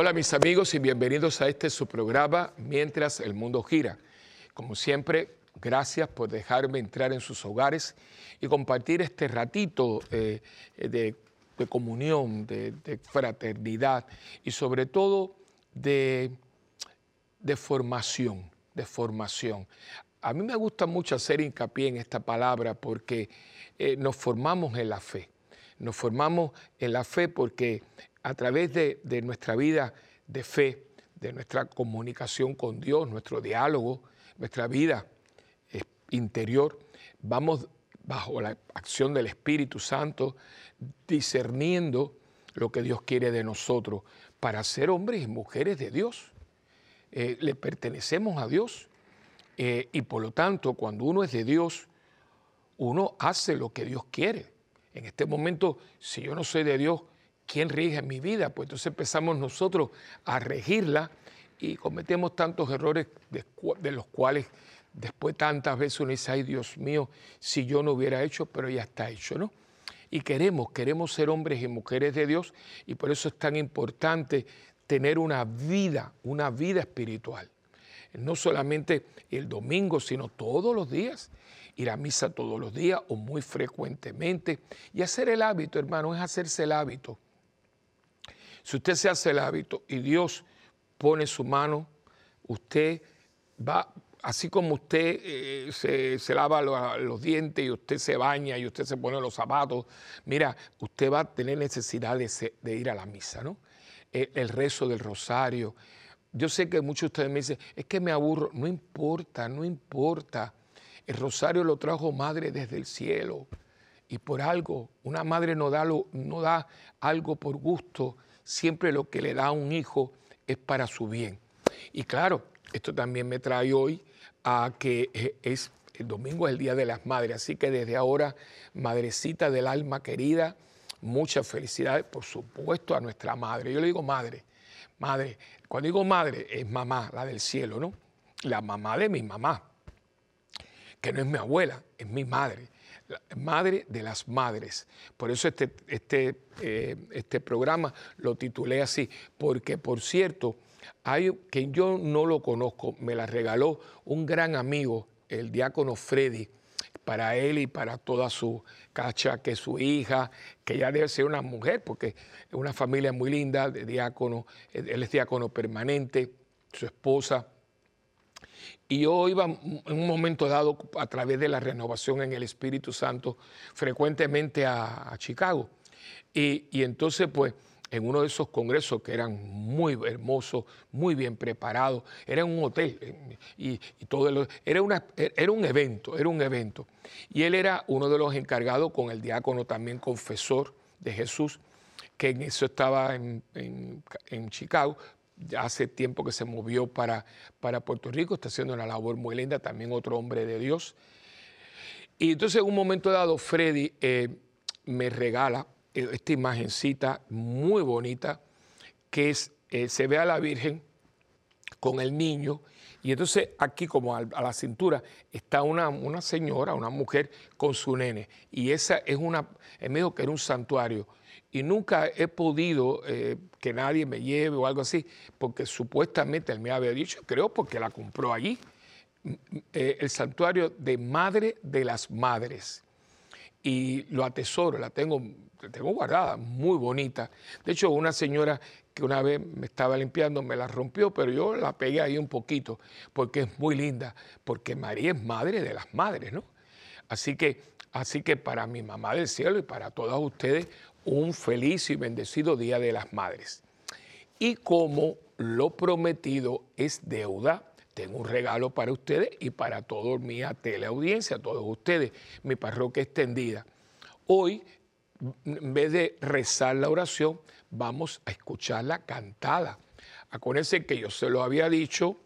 Hola mis amigos y bienvenidos a este su programa Mientras el Mundo Gira. Como siempre, gracias por dejarme entrar en sus hogares y compartir este ratito eh, de, comunión, de, fraternidad y sobre todo de, formación, de formación. A mí me gusta mucho hacer hincapié en esta palabra porque eh, nos formamos en la fe. Nos formamos en la fe porque a través de, nuestra vida de fe, de nuestra comunicación con Dios, nuestro diálogo, nuestra vida eh, interior, vamos bajo la acción del Espíritu Santo discerniendo lo que Dios quiere de nosotros para ser hombres y mujeres de Dios. Eh, le pertenecemos a Dios eh, y por lo tanto cuando uno es de Dios, uno hace lo que Dios quiere. En este momento, si yo no soy de Dios, ¿quién rige mi vida? Pues entonces empezamos nosotros a regirla y cometemos tantos errores de, los cuales después tantas veces uno dice, ay Dios mío, si yo no hubiera hecho, pero ya está hecho, ¿no? Y queremos, queremos ser hombres y mujeres de Dios y por eso es tan importante tener una vida, una vida espiritual. No solamente el domingo, sino todos los días. Ir a misa todos los días o muy frecuentemente. Y hacer el hábito, hermano, es hacerse el hábito si usted se hace el hábito y Dios pone su mano, usted va, así como usted eh, se, lava los, dientes y usted se baña y usted se pone los zapatos, mira, usted va a tener necesidad de, ir a la misa, ¿no? El, rezo del rosario. Yo sé que muchos de ustedes me dicen, es que me aburro. No importa, no importa. El rosario lo trajo madre desde el cielo. Y por algo, una madre no da, no da algo por gusto, siempre lo que le da a un hijo es para su bien. Y claro, esto también me trae hoy a que eh, es el domingo es el Día de las Madres, así que desde ahora, madrecita del alma querida, muchas felicidades, por supuesto, a nuestra madre. Yo le digo madre, madre, cuando digo madre es mamá, la del cielo, ¿no? La mamá de mi mamá, que no es mi abuela, es mi madre madre de las madres. Por eso este, este, eh, este programa lo titulé así, porque por cierto, hay que yo no lo conozco, me la regaló un gran amigo, el diácono Freddy, para él y para toda su cacha, que su hija, que ya debe ser una mujer, porque es una familia muy linda de diácono, él es diácono permanente, su esposa y yo iba en un momento dado, a través de la renovación en el Espíritu Santo, frecuentemente a, Chicago. Y, entonces, pues, en uno de esos congresos que eran muy hermosos, muy bien preparados, era un hotel eh, y, todo era, una, era un evento, era un evento. Y él era uno de los encargados con el diácono también confesor de Jesús, que en eso estaba en, en Chicago, hace tiempo que se movió para, para Puerto Rico, está haciendo una labor muy linda, también otro hombre de Dios. Y entonces en un momento dado Freddy eh, me regala eh, esta imagencita muy bonita que es, eh, se ve a la Virgen con el niño y entonces aquí como a, la cintura está una, una, señora, una mujer con su nene y esa es una, es medio que era un santuario y nunca he podido eh, que nadie me lleve o algo así, porque supuestamente él me había dicho, creo porque la compró allí, eh, el santuario de Madre de las Madres. Y lo atesoro, la tengo, tengo guardada, muy bonita. De hecho, una señora que una vez me estaba limpiando me la rompió, pero yo la pegué ahí un poquito, porque es muy linda, porque María es madre de las madres, ¿no? Así que, así que para mi mamá del cielo y para todas ustedes, un feliz y bendecido Día de las Madres. Y como lo prometido es deuda, tengo un regalo para ustedes y para toda mi teleaudiencia, todos ustedes, mi parroquia extendida. Hoy, en vez de rezar la oración, vamos a escucharla cantada. Acuérdense que yo se lo había dicho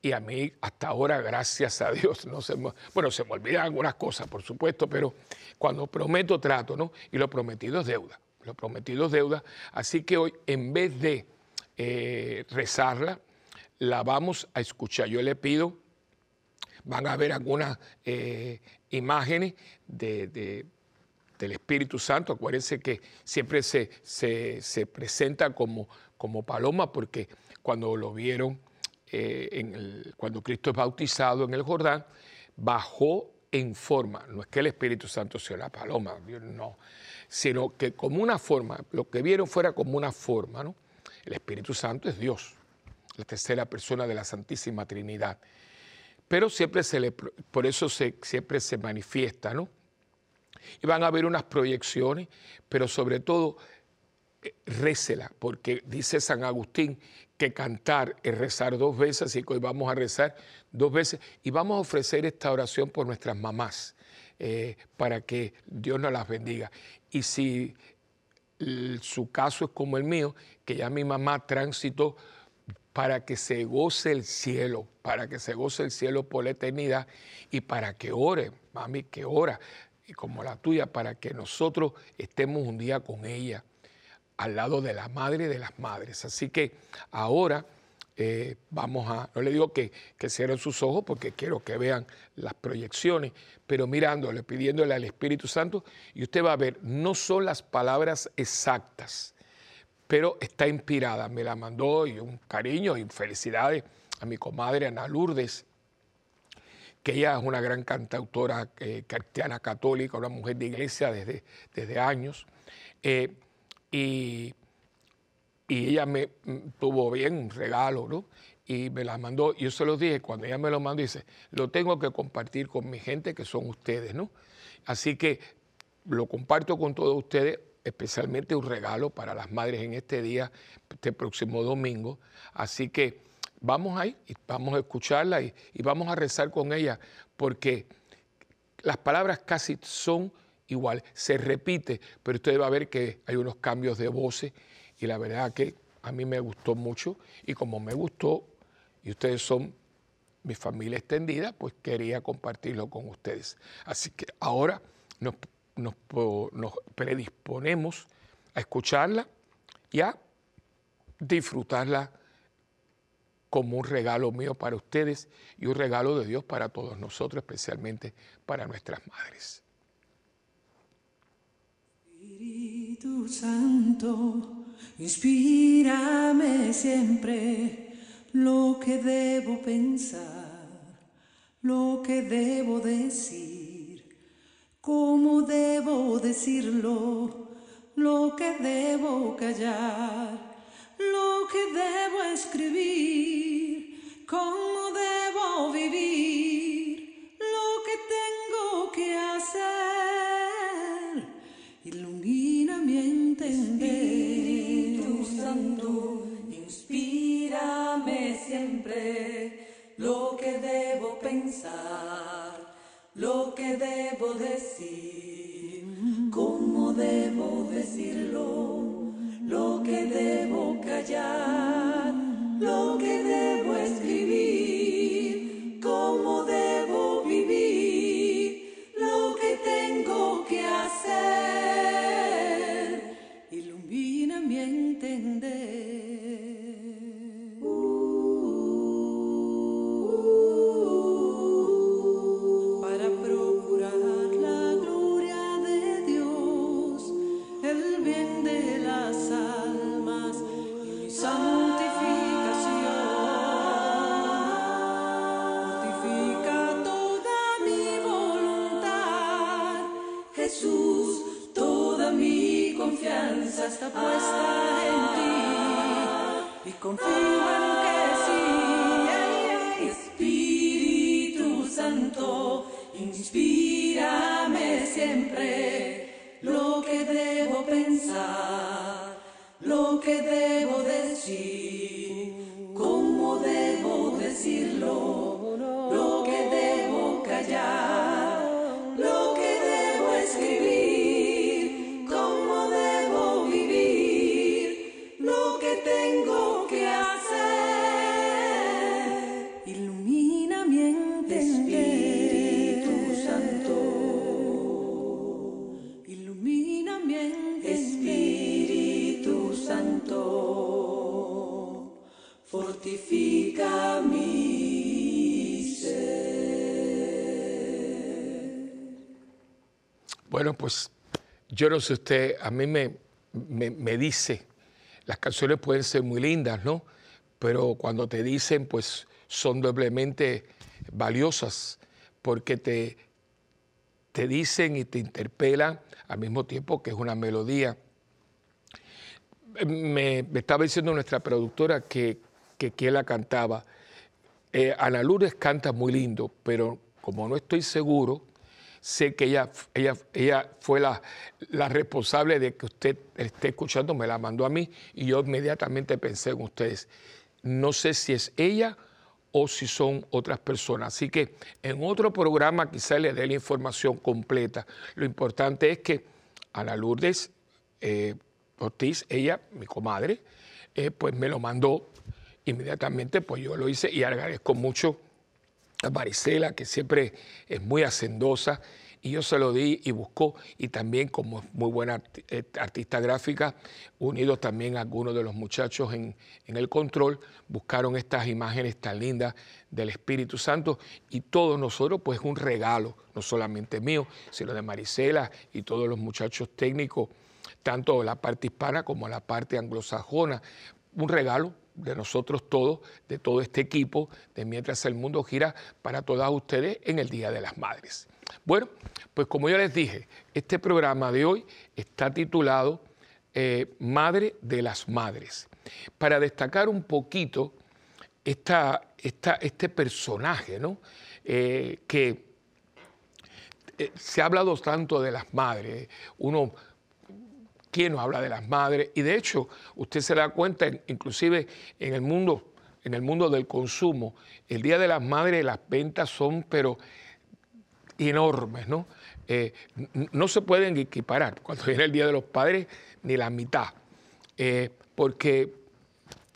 y a mí hasta ahora, gracias a Dios, no se bueno, se me olvidan algunas cosas, por supuesto, pero cuando prometo trato, ¿no? Y lo prometido es deuda, lo prometido es deuda. Así que hoy, en vez de eh, rezarla, la vamos a escuchar. Yo le pido, van a ver algunas eh, imágenes de, del Espíritu Santo. Acuérdense que siempre se, se, presenta como, como paloma porque cuando lo vieron, eh, cuando Cristo es bautizado en el Jordán, bajó en forma, no es que el Espíritu Santo sea la paloma, no, sino que como una forma, lo que vieron fuera como una forma, ¿no? El Espíritu Santo es Dios, la tercera persona de la Santísima Trinidad. Pero siempre se le, por eso siempre se manifiesta, ¿no? Y van a haber unas proyecciones, pero sobre todo récela, porque dice San Agustín que cantar es rezar dos veces, así que hoy vamos a rezar dos veces y vamos a ofrecer esta oración por nuestras mamás, eh, para que Dios nos las bendiga. Y si su caso es como el mío, que ya mi mamá transitó para que se goce el cielo, para que se goce el cielo por la eternidad y para que ore, mami, que ora, y como la tuya, para que nosotros estemos un día con ella al lado de la madre de las madres. Así que ahora eh, vamos a, no le digo que, que cierren sus ojos porque quiero que vean las proyecciones, pero mirándole, pidiéndole al Espíritu Santo, y usted va a ver, no son las palabras exactas, pero está inspirada. Me la mandó y un cariño y felicidades a mi comadre Ana Lourdes, que ella es una gran cantautora eh, cristiana católica, una mujer de iglesia desde, desde años. Eh, y, ella me mm, tuvo bien un regalo, ¿no? Y me la mandó, yo se lo dije, cuando ella me lo mandó, dice, lo tengo que compartir con mi gente, que son ustedes, ¿no? Así que lo comparto con todos ustedes, especialmente un regalo para las madres en este día, este próximo domingo. Así que vamos ahí, y vamos a escucharla y, y vamos a rezar con ella, porque las palabras casi son igual, se repite, pero usted va a ver que hay unos cambios de voces y la verdad que a mí me gustó mucho y como me gustó y ustedes son mi familia extendida, pues quería compartirlo con ustedes. Así que ahora nos, predisponemos a escucharla y a disfrutarla como un regalo mío para ustedes y un regalo de Dios para todos nosotros, especialmente para nuestras madres. Espíritu Santo, inspírame siempre lo que debo pensar, lo que debo decir, cómo debo decirlo, lo que debo callar, lo que debo escribir, cómo debo vivir, lo que tengo que hacer. Espíritu Santo, inspírame siempre lo que debo pensar, lo que debo decir, cómo debo decirlo, lo que debo callar, lo que debo escribir, yo no sé usted, a mí me, me, dice, las canciones pueden ser muy lindas, ¿no? Pero cuando te dicen, pues son doblemente valiosas porque te, te dicen y te interpelan al mismo tiempo que es una melodía. Me, estaba diciendo nuestra productora que, que la cantaba. Eh, Ana Lourdes canta muy lindo, pero como no estoy seguro, sé que ella, ella, ella fue la, la, responsable de que usted esté escuchando, me la mandó a mí y yo inmediatamente pensé en ustedes. No sé si es ella o si son otras personas. Así que en otro programa quizá le dé la información completa. Lo importante es que Ana Lourdes eh, Ortiz, ella, mi comadre, eh, pues me lo mandó inmediatamente, pues yo lo hice y agradezco mucho a Marisela, que siempre es muy hacendosa, y yo se lo di y buscó, y también como muy buena eh, artista gráfica, unidos también algunos de los muchachos en, en, el control, buscaron estas imágenes tan lindas del Espíritu Santo, y todos nosotros, pues un regalo, no solamente mío, sino de Marisela y todos los muchachos técnicos, tanto la parte hispana como la parte anglosajona, un regalo de nosotros todos, de todo este equipo, de Mientras el Mundo Gira, para todas ustedes en el Día de las Madres. Bueno, pues como ya les dije, este programa de hoy está titulado eh, Madre de las Madres, para destacar un poquito esta, este personaje, ¿no? Eh, que eh, se ha hablado tanto de las madres, uno quién nos habla de las madres. Y de hecho, usted se da cuenta, inclusive en el mundo, en el mundo del consumo, el Día de las Madres las ventas son pero enormes, ¿no? Eh, no se pueden equiparar cuando viene el Día de los Padres ni la mitad, eh, porque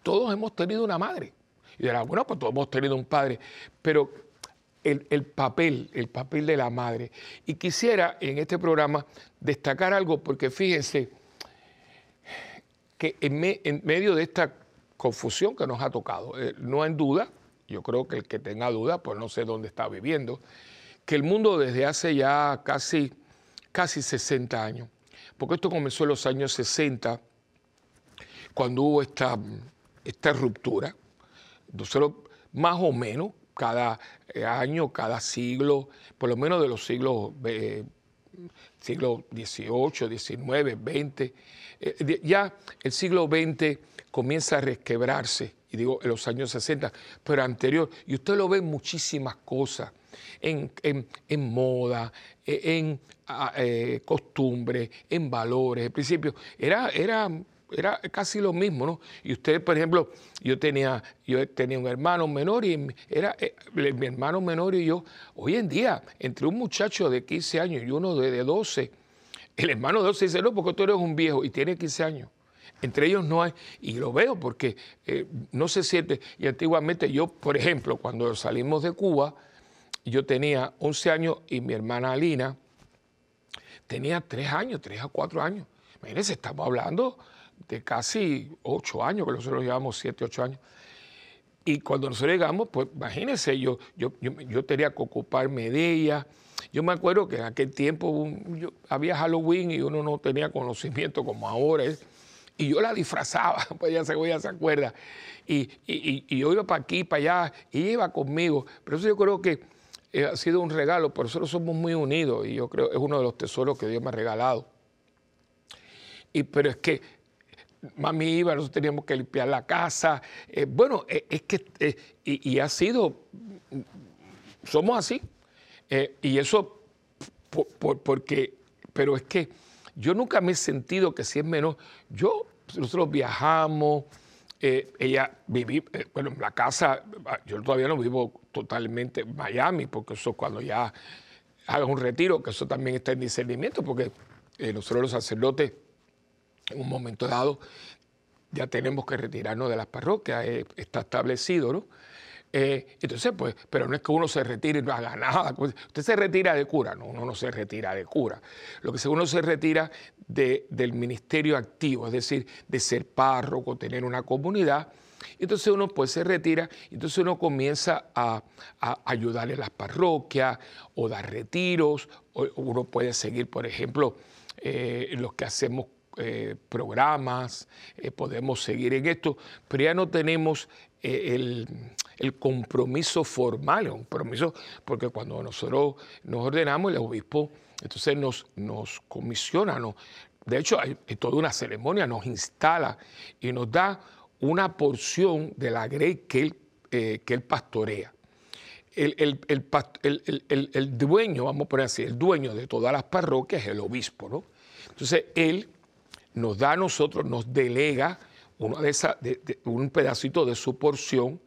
todos hemos tenido una madre. Y dirá, bueno, pues todos hemos tenido un padre, pero el, el, papel, el papel de la madre. Y quisiera en este programa destacar algo, porque fíjense, que en, medio de esta confusión que nos ha tocado, eh, no hay duda, yo creo que el que tenga duda, pues no sé dónde está viviendo, que el mundo desde hace ya casi, casi 60 años, porque esto comenzó en los años 60, cuando hubo esta, esta ruptura, más o menos cada eh, año, cada siglo, por lo menos de los siglos eh, siglo XVIII, XIX, XX. ya el siglo XX comienza a resquebrarse, y digo en los años 60, pero anterior, y usted lo ve en muchísimas cosas, en, moda, en, eh, costumbre, en valores, en principio. Era, era era casi lo mismo, ¿no? Y usted, por ejemplo, yo tenía, yo tenía un hermano menor y era eh, mi hermano menor y yo, hoy en día, entre un muchacho de 15 años y uno de, 12, el hermano de 12 dice, no, porque tú eres un viejo y tiene 15 años. Entre ellos no hay, y lo veo porque eh, no se siente, y antiguamente yo, por ejemplo, cuando salimos de Cuba, yo tenía 11 años y mi hermana Alina tenía 3 años, 3 a 4 años. Imagínense, estamos hablando de casi ocho años, que nosotros llevamos siete, ocho años. Y cuando nosotros llegamos, pues imagínense, yo, yo, yo, tenía que ocuparme de ella. Yo me acuerdo que en aquel tiempo había Halloween y uno no tenía conocimiento como ahora. Y yo la disfrazaba, pues ya se, ya se acuerda. Y, y, yo iba para aquí, para allá, y iba conmigo. Pero eso yo creo que eh, ha sido un regalo, por nosotros somos muy unidos y yo creo que es uno de los tesoros que Dios me ha regalado. Y, pero es que mami iba, nosotros teníamos que limpiar la casa. Eh, bueno, eh, es que, eh, y, ha sido, somos así. y eso, porque, pero es que yo nunca me he sentido que si es menos, yo, nosotros viajamos, ella viví, bueno, en la casa, yo todavía no vivo totalmente en Miami, porque eso cuando ya haga un retiro, que eso también está en discernimiento, porque nosotros los sacerdotes en un momento dado ya tenemos que retirarnos de las parroquias, eh, está establecido, ¿no? Eh, entonces, pues, pero no es que uno se retire y no haga nada. Usted se retira de cura, no, uno no se retira de cura. Lo que uno se retira del ministerio activo, es decir, de ser párroco, tener una comunidad. Entonces uno pues se retira, entonces uno comienza a, a ayudar en las parroquias o dar retiros, uno puede seguir, por ejemplo, eh, los que hacemos eh, programas, podemos seguir en esto, pero ya no tenemos el, compromiso formal, un compromiso, porque cuando nosotros nos ordenamos, el obispo entonces nos, nos comisiona, de hecho hay, toda una ceremonia, nos instala y nos da una porción de la grey que él, que él pastorea el, el, dueño, vamos a poner así, el dueño de todas las parroquias es el obispo, ¿no? Entonces él nos da a nosotros, nos delega de esa, un pedacito de su porción,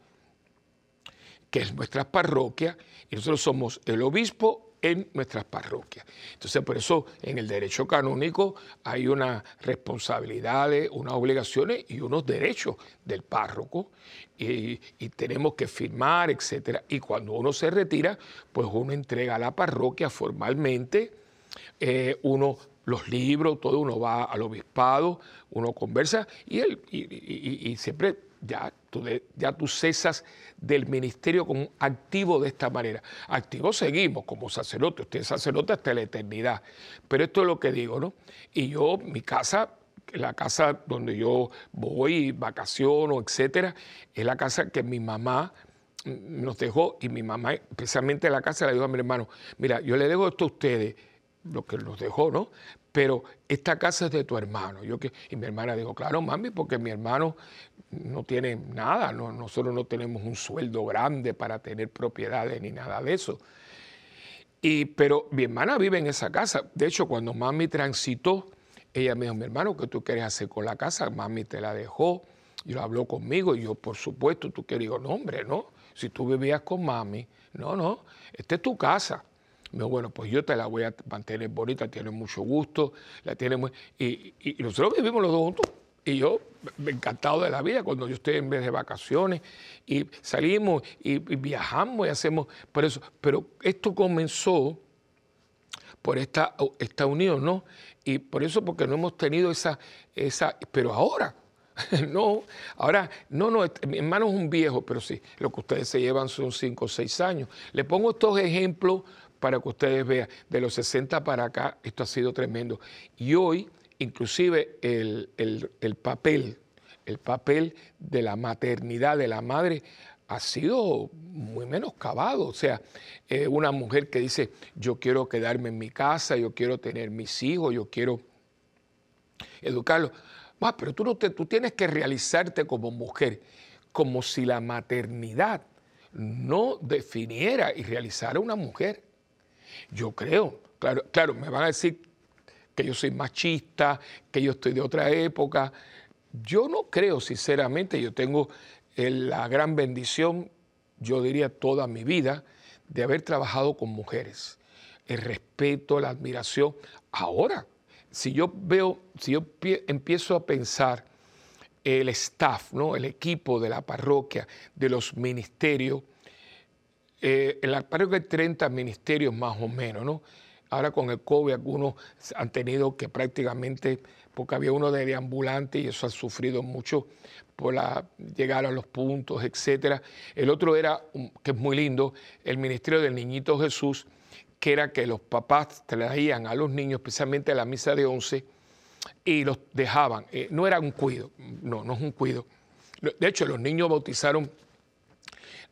que es nuestra parroquia, y nosotros somos el obispo en nuestras parroquias. Entonces, por eso en el derecho canónico hay unas responsabilidades, unas obligaciones y unos derechos del párroco y, tenemos que firmar, etcétera. Y cuando uno se retira, pues uno entrega a la parroquia formalmente, eh, uno los libros, todo uno va al obispado, uno conversa y, él, y, y siempre ya tú, ya tú cesas del ministerio como activo de esta manera. Activo seguimos como sacerdote, usted es sacerdote hasta la eternidad. Pero esto es lo que digo, ¿no? Y yo, mi casa, la casa donde yo voy, vacaciono, etcétera, es la casa que mi mamá nos dejó y mi mamá, especialmente la casa, le dijo a mi hermano, mira, yo le dejo esto a ustedes, lo que nos dejó, ¿no? Pero esta casa es de tu hermano. Yo que, y mi hermana dijo, claro, mami, porque mi hermano no tiene nada, no, nosotros no tenemos un sueldo grande para tener propiedades ni nada de eso. Y, pero mi hermana vive en esa casa. De hecho, cuando mami transitó, ella me dijo, mi hermano, ¿qué tú quieres hacer con la casa? Mami te la dejó, y lo habló conmigo, y yo, por supuesto, tú quieres, digo, no, hombre, no. Si tú vivías con mami, no, no, esta es tu casa. Bueno, pues yo te la voy a mantener bonita, tiene mucho gusto, la tiene muy... Y, y nosotros vivimos los dos juntos. Y yo, encantado de la vida, cuando yo estoy en vez de vacaciones, y salimos y, viajamos y hacemos por eso. Pero esto comenzó por esta, esta unión, ¿no? Y por eso, porque no hemos tenido esa, esa, pero ahora, no, ahora, no, no, este, mi hermano es un viejo, pero sí, lo que ustedes se llevan son cinco o seis años. Le pongo estos ejemplos para que ustedes vean, de los 60 para acá, esto ha sido tremendo. Y hoy inclusive el, papel, el papel de la maternidad de la madre ha sido muy menoscabado. O sea, eh, una mujer que dice, yo quiero quedarme en mi casa, yo quiero tener mis hijos, yo quiero educarlos. pero tú, no te, tú tienes que realizarte como mujer, como si la maternidad no definiera y realizara una mujer. Yo creo, claro, claro, me van a decir que yo soy machista, que yo estoy de otra época. Yo no creo, sinceramente, yo tengo eh, la gran bendición, yo diría toda mi vida, de haber trabajado con mujeres. El respeto, la admiración. Ahora, si yo veo, si yo empiezo a pensar el staff, ¿no? el equipo de la parroquia, de los ministerios, eh, en la parroquia hay 30 ministerios más o menos, ¿no? Ahora con el COVID algunos han tenido que prácticamente, porque había uno de ambulante y eso ha sufrido mucho por llegar a los puntos, etcétera. El otro era, que es muy lindo, el Ministerio del Niñito Jesús, que era que los papás traían a los niños, especialmente a la misa de once, y los dejaban. Eh, no era un cuido, no, no es un cuido. De hecho, los niños bautizaron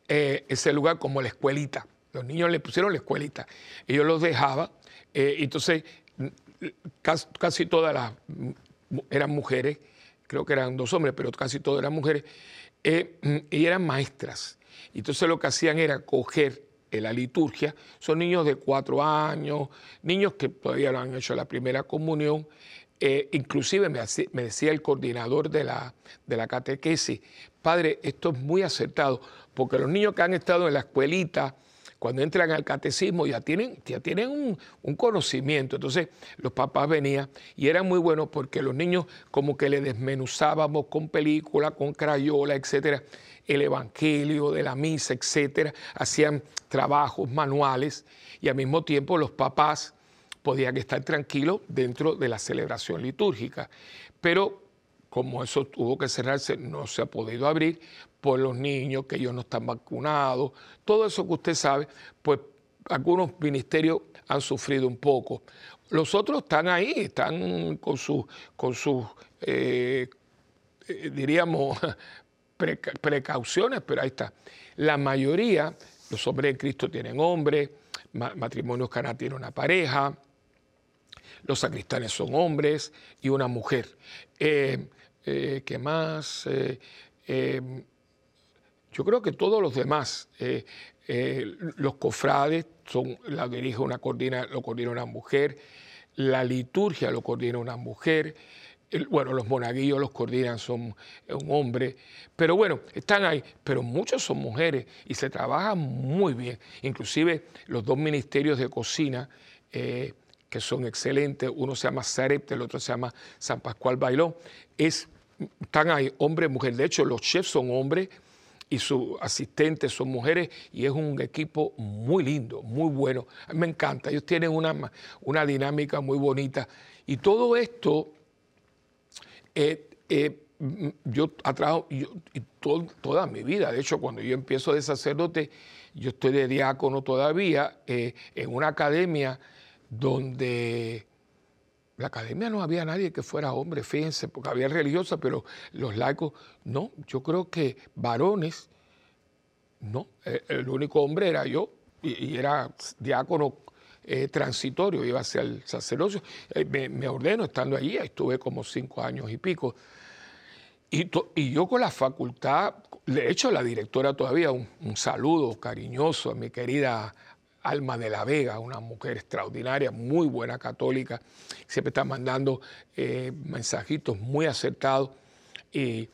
eh, ese lugar como la escuelita. Los niños le pusieron la escuelita. Ellos los dejaban eh, entonces, casi, todas las eran mujeres, creo que eran dos hombres, pero casi todas eran mujeres, eh, y eran maestras. Entonces lo que hacían era coger la liturgia, son niños de cuatro años, niños que todavía no han hecho la primera comunión, eh, inclusive me, decía el coordinador de la, catequesis, padre, esto es muy acertado, porque los niños que han estado en la escuelita, cuando entran al catecismo ya tienen, ya tienen un, conocimiento. Entonces los papás venían y era muy bueno porque los niños como que le desmenuzábamos con película, con crayola, etcétera, el evangelio de la misa, etcétera. Hacían trabajos manuales y al mismo tiempo los papás podían estar tranquilos dentro de la celebración litúrgica. Pero como eso tuvo que cerrarse, no se ha podido abrir por los niños, que ellos no están vacunados, todo eso que usted sabe, pues algunos ministerios han sufrido un poco. Los otros están ahí, están con sus, con sus eh, eh, diríamos, precauciones, pero ahí está. La mayoría, los hombres de Cristo tienen hombres, matrimonios caná tiene una pareja, los sacristanes son hombres y una mujer. Eh, ¿Qué más? yo creo que todos los demás, los cofrades, son, la dirige una coordina, lo coordina una mujer, la liturgia lo coordina una mujer, bueno, los monaguillos los coordinan, son un hombre, pero bueno, están ahí, pero muchos son mujeres y se trabaja muy bien. Inclusive los dos ministerios de cocina, eh, que son excelentes, uno se llama Sarepte, el otro se llama San Pascual Bailón, es, están ahí, hombre mujer. De hecho, los chefs son hombres y sus asistentes son mujeres y es un equipo muy lindo, muy bueno. Me encanta, ellos tienen una, una dinámica muy bonita. Y todo esto, eh, eh, yo atrajo toda mi vida, de hecho cuando yo empiezo de sacerdote, yo estoy de diácono todavía eh, en una academia donde la academia no había nadie que fuera hombre, fíjense, porque había religiosas, pero los laicos, no. Yo creo que varones, no. Eh, el único hombre era yo y, era diácono eh, transitorio, iba hacia el sacerdocio. Eh, me, ordeno estando allí, estuve como cinco años y pico. Y, y, yo con la facultad, de hecho la directora todavía, un saludo cariñoso a mi querida Alma de la Vega, una mujer extraordinaria, muy buena católica, siempre está mandando eh, mensajitos muy acertados. Y,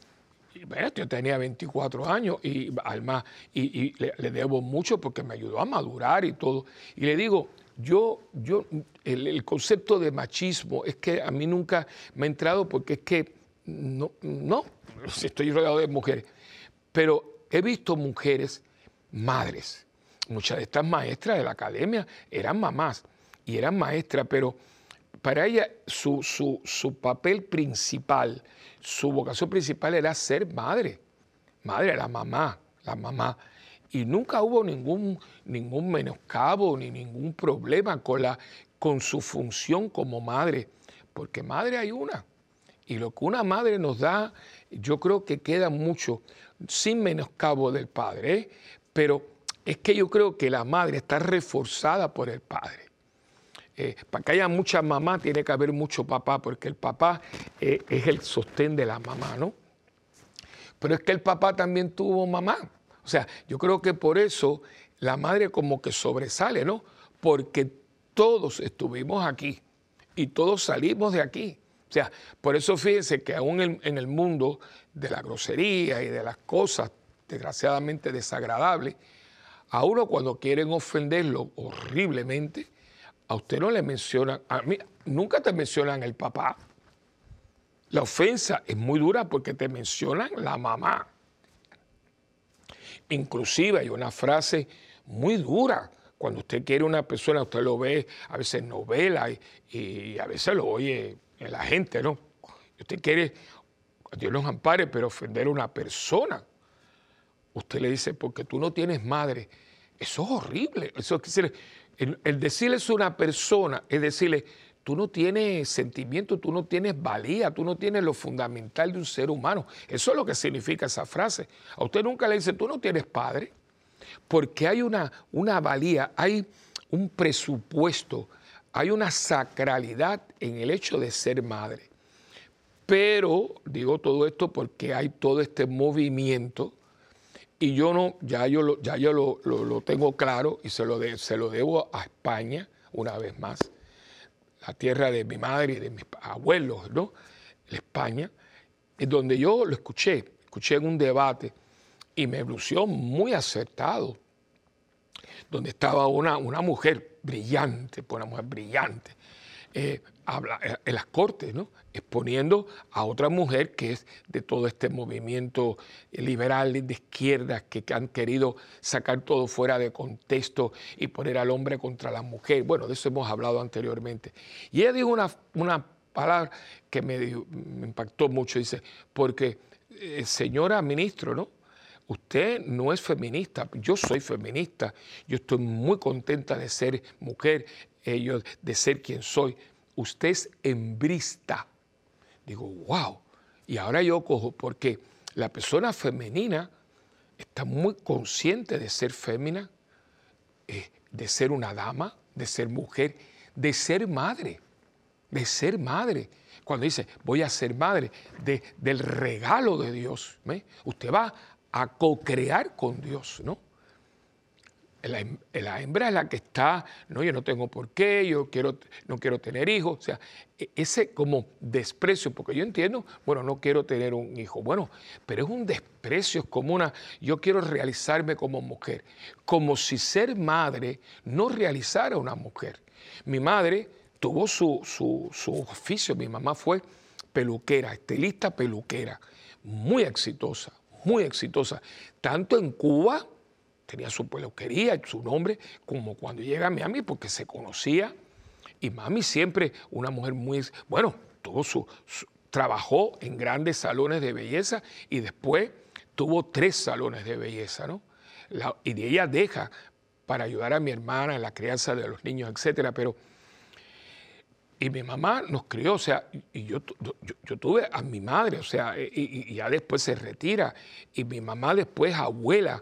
bueno, yo tenía 24 años y Alma, y, le, debo mucho porque me ayudó a madurar y todo. Y le digo, yo, yo, el, concepto de machismo es que a mí nunca me ha entrado porque es que no, no, estoy rodeado de mujeres, pero he visto mujeres madres muchas de estas maestras de la academia eran mamás y eran maestras, pero para ella su, su, papel principal, su vocación principal era ser madre. Madre, la mamá, la mamá. Y nunca hubo ningún, ningún menoscabo ni ningún problema con, la, con su función como madre, porque madre hay una. Y lo que una madre nos da, yo creo que queda mucho, sin menoscabo del padre, ¿eh? pero es que yo creo que la madre está reforzada por el padre. Eh, para que haya mucha mamá tiene que haber mucho papá, porque el papá eh, es el sostén de la mamá, ¿no? Pero es que el papá también tuvo mamá. O sea, yo creo que por eso la madre como que sobresale, ¿no? Porque todos estuvimos aquí y todos salimos de aquí. O sea, por eso fíjense que aún en el mundo de la grosería y de las cosas desgraciadamente desagradables, a uno cuando quieren ofenderlo horriblemente, a usted no le mencionan, a mí nunca te mencionan el papá. La ofensa es muy dura porque te mencionan la mamá. Inclusive hay una frase muy dura. Cuando usted quiere una persona, usted lo ve a veces en novela y, a veces lo oye en la gente, ¿no? Usted quiere, Dios nos ampare, pero ofender a una persona usted le dice, porque tú no tienes madre. Eso es horrible. Eso es decir, el, el decirles a una persona es decirle, tú no tienes sentimiento, tú no tienes valía, tú no tienes lo fundamental de un ser humano. Eso es lo que significa esa frase. A usted nunca le dice, tú no tienes padre, porque hay una, una valía, hay un presupuesto, hay una sacralidad en el hecho de ser madre. Pero digo todo esto porque hay todo este movimiento y yo no, ya yo lo, ya yo lo, tengo claro y se lo, se lo debo a España una vez más, la tierra de mi madre y de mis abuelos, ¿no? España, es donde yo lo escuché, escuché en un debate y me lució muy acertado, donde estaba una, una mujer brillante, pues una mujer brillante, eh, eh, en las cortes, ¿no? exponiendo a otra mujer que es de todo este movimiento liberal de izquierda que, han querido sacar todo fuera de contexto y poner al hombre contra la mujer. Bueno, de eso hemos hablado anteriormente. Y ella dijo una, una palabra que me, me, impactó mucho, dice, porque, eh, señora ministro, ¿no? usted no es feminista, yo soy feminista, yo estoy muy contenta de ser mujer, ellos de ser quien soy, usted es hembrista. Digo, wow. Y ahora yo cojo, porque la persona femenina está muy consciente de ser fémina, eh, de ser una dama, de ser mujer, de ser madre, de ser madre. Cuando dice, voy a ser madre, de, del regalo de Dios. Usted va a co-crear con Dios, ¿no? La, hembra es la que está, no, yo no tengo por qué, yo quiero, no quiero tener hijos. O sea, e, ese como desprecio, porque yo entiendo, bueno, no quiero tener un hijo. Bueno, pero es un desprecio, es como una, yo quiero realizarme como mujer. Como si ser madre no realizara una mujer. Mi madre tuvo su, su, su oficio, mi mamá fue peluquera, estilista peluquera, muy exitosa, muy exitosa, tanto en Cuba tenía su peluquería, su nombre, como cuando llega a Miami, porque se conocía. Y mami siempre una mujer muy, bueno, todo su, trabajó en grandes salones de belleza y después tuvo tres salones de belleza, ¿no? y de ella deja para ayudar a mi hermana en la crianza de los niños, etcétera, pero y mi mamá nos crió, o sea, y yo, yo, tuve a mi madre, o sea, y, y, ya después se retira, y mi mamá después abuela,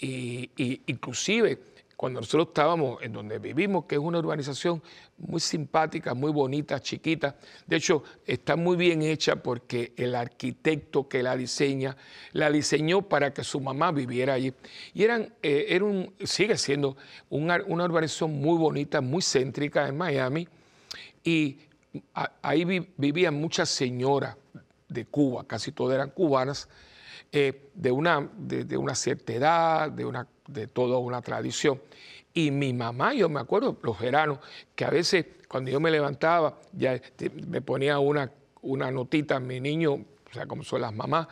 y, inclusive cuando nosotros estábamos en donde vivimos, que es una urbanización muy simpática, muy bonita, chiquita, de hecho está muy bien hecha porque el arquitecto que la diseña, la diseñó para que su mamá viviera allí. Y eran, eh, era sigue siendo una, urbanización muy bonita, muy céntrica en Miami, y ahí vivían muchas señoras de Cuba, casi todas eran cubanas, eh, de, una, de, una cierta edad, de, una, de toda una tradición. Y mi mamá, yo me acuerdo, los veranos, que a veces cuando yo me levantaba, ya este, me ponía una, una notita, mi niño, o sea, como son las mamás,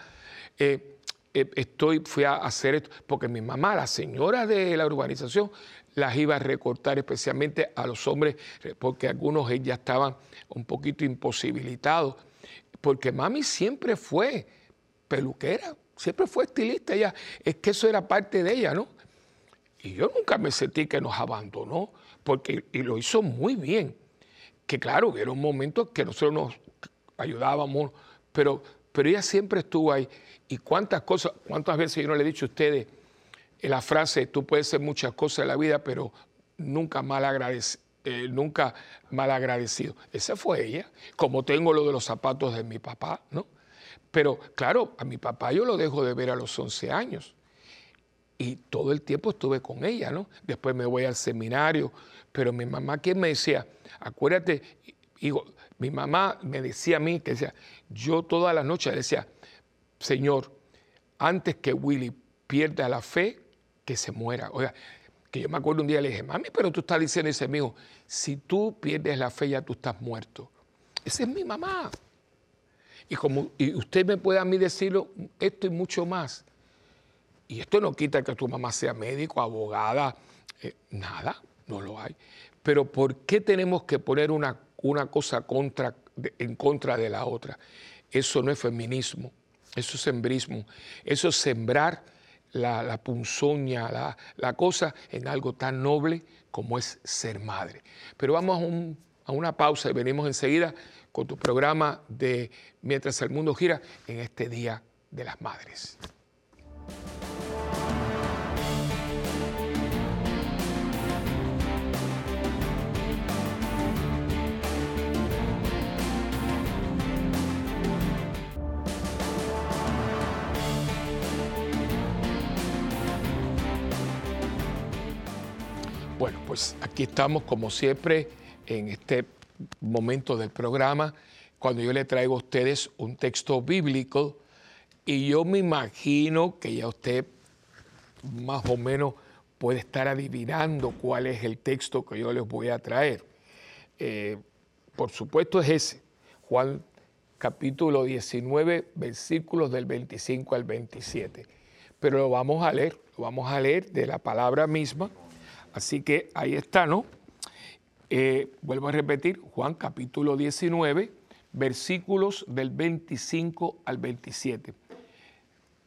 eh, eh, estoy, fui a hacer esto, porque mi mamá, la señora de la urbanización, las iba a recortar especialmente a los hombres, porque algunos ya estaban un poquito imposibilitados, porque mami siempre fue peluquera, siempre fue estilista ella, es que eso era parte de ella, ¿no? Y yo nunca me sentí que nos abandonó, porque y lo hizo muy bien. Que claro, era un momento que nosotros nos ayudábamos, pero, pero ella siempre estuvo ahí. Y cuántas cosas, cuántas veces yo no le he dicho a ustedes la frase, tú puedes ser muchas cosas en la vida, pero nunca mal agradecido. Eh, nunca mal agradecido. Esa fue ella, como tengo lo de los zapatos de mi papá, ¿no? Pero claro, a mi papá yo lo dejo de ver a los 11 años. Y todo el tiempo estuve con ella, ¿no? Después me voy al seminario. Pero mi mamá, ¿qué me decía? Acuérdate, digo, mi mamá me decía a mí, que decía, yo toda la noche decía, Señor, antes que Willy pierda la fe, que se muera. Oiga, que yo me acuerdo un día le dije, mami, pero tú estás diciendo ese mijo, si tú pierdes la fe ya tú estás muerto. Esa es mi mamá. Y como y usted me puede a mí decirlo, esto y mucho más. Y esto no quita que tu mamá sea médico, abogada, eh, nada, no lo hay. Pero ¿por qué tenemos que poner una, una cosa en contra de la otra? Eso no es feminismo, eso es embrismo, eso es sembrar la, la punzoña, la, la, cosa en algo tan noble como es ser madre. Pero vamos a una pausa y venimos enseguida con tu programa de Mientras el mundo gira en este Día de las Madres. Bueno, pues aquí estamos como siempre en este momento del programa cuando yo le traigo a ustedes un texto bíblico y yo me imagino que ya usted más o menos puede estar adivinando cuál es el texto que yo les voy a traer. Eh, por supuesto es ese, Juan capítulo 19, versículos del 25 al 27. Pero lo vamos a leer, lo vamos a leer de la palabra misma. Así que ahí está, ¿no? Eh, vuelvo a repetir, Juan capítulo 19, versículos del 25 al 27.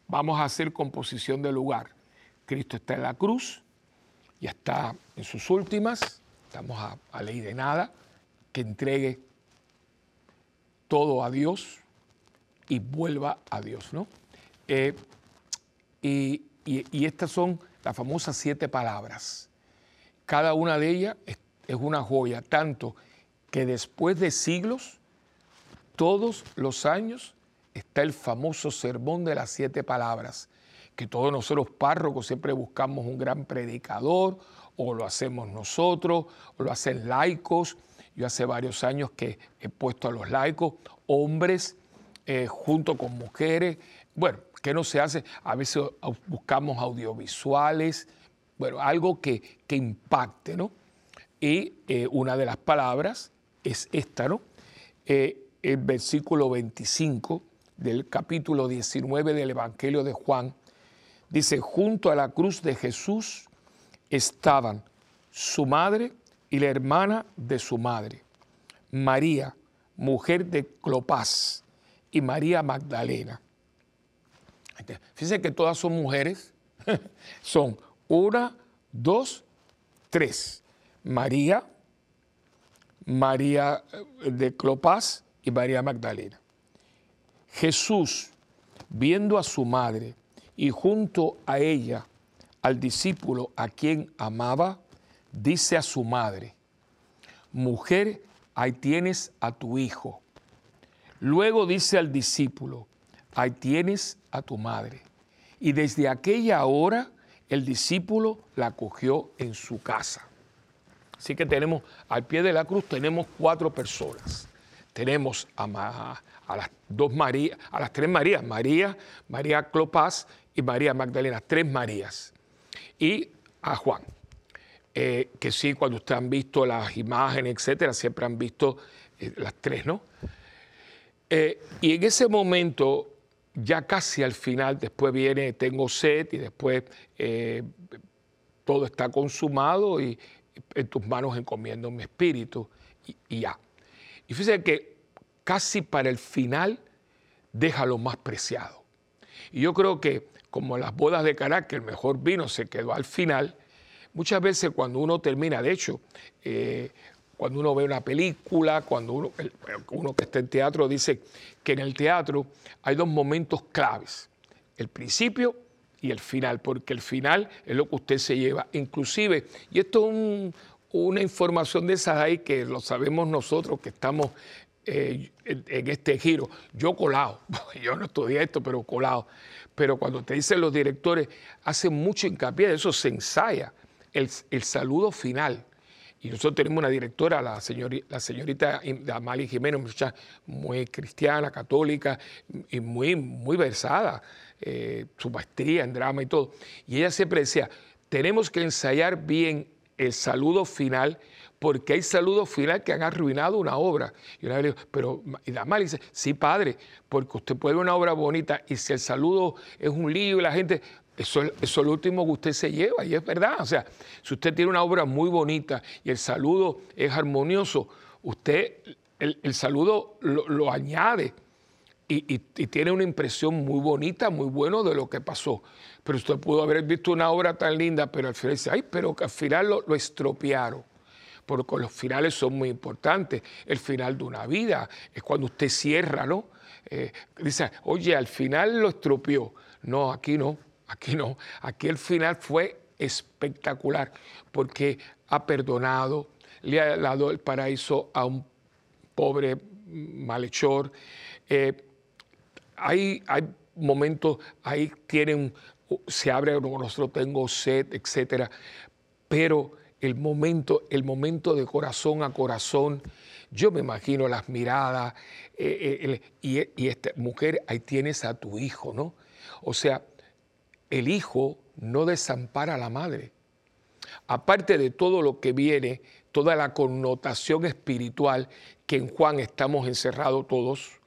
vamos a hacer composición de lugar. Cristo está en la cruz, ya está en sus últimas, estamos a, ley de nada, que entregue todo a Dios y vuelva a Dios, ¿no? Eh, y, estas son las famosas siete palabras. Cada una de ellas es, es una joya, tanto que después de siglos, todos los años, está el famoso sermón de las siete palabras, que todos nosotros párrocos siempre buscamos un gran predicador, o lo hacemos nosotros, o lo hacen laicos. Yo hace varios años que he puesto a los laicos, hombres eh, junto con mujeres. Bueno, ¿qué no se hace? A veces buscamos audiovisuales, bueno, algo que, que impacte, ¿no? Y eh, una de las palabras es esta, ¿no? Eh, el versículo 25 del capítulo 19 del Evangelio de Juan Dice, junto a la cruz de Jesús estaban su madre y la hermana de su madre, María, mujer de Clopas, y María Magdalena. Fíjense que todas son mujeres, son una, dos, tres. María, María eh, de Clopas y María Magdalena. Jesús, viendo a su madre y junto a ella al discípulo a quien amaba, dice a su madre, mujer, ahí tienes a tu hijo. Luego dice al discípulo, ahí tienes a tu madre. Y desde aquella hora el discípulo la cogió en su casa. Así que tenemos, al pie de la cruz tenemos cuatro personas. Tenemos a, las dos Marías, a las tres Marías, María, María Clopas y María Magdalena, tres Marías. Y a Juan, eh, que sí, cuando ustedes han visto las imágenes, etcétera, siempre han visto eh, las tres, ¿no? Eh, y en ese momento, ya casi al final, después viene Tengo sed y después todo está consumado y en tus manos encomiendo mi espíritu y, ya. Y fíjense que casi para el final deja lo más preciado. Y yo creo que como las bodas de Caná, que el mejor vino se quedó al final, muchas veces cuando uno termina, de hecho, eh, cuando uno ve una película, cuando uno, uno que está en teatro dice que en el teatro hay dos momentos claves, el principio y el final, porque el final es lo que usted se lleva. Inclusive, y esto es una información de esas ahí que lo sabemos nosotros que estamos eh, en, este giro. Yo colado, yo no estudié esto, pero colado. Pero cuando te dicen los directores, hacen mucho hincapié, eso se ensaya, el, saludo final. Y nosotros tenemos una directora, la, señorita, la señorita Amali Jiménez, muchacha muy cristiana, católica y muy, muy versada, eh, su maestría en drama y todo. Y ella siempre decía, tenemos que ensayar bien el saludo final porque hay saludos finales que han arruinado una obra. Y una vez le digo, pero, y Damar dice, sí, padre, porque usted puede ver una obra bonita y si el saludo es un lío y la gente, eso, es lo último que usted se lleva, y es verdad. O sea, si usted tiene una obra muy bonita y el saludo es armonioso, usted el, saludo lo, añade y, tiene una impresión muy bonita, muy buena de lo que pasó. Pero usted pudo haber visto una obra tan linda, pero al final dice, ay, pero que al final lo estropearon porque los finales son muy importantes. El final de una vida es cuando usted cierra, ¿no? Eh, dice, oye, al final lo estropeó. No, aquí no, aquí no. Aquí el final fue espectacular porque ha perdonado, le ha dado el paraíso a un pobre malhechor. Eh, hay, hay momentos, ahí tienen, se abre, nosotros tengo sed, etcétera, pero el momento, el momento de corazón a corazón. Yo me imagino las miradas eh, eh, y, esta mujer, ahí tienes a tu hijo, ¿no? O sea, el hijo no desampara a la madre. Aparte de todo lo que viene, toda la connotación espiritual que en Juan estamos encerrados todos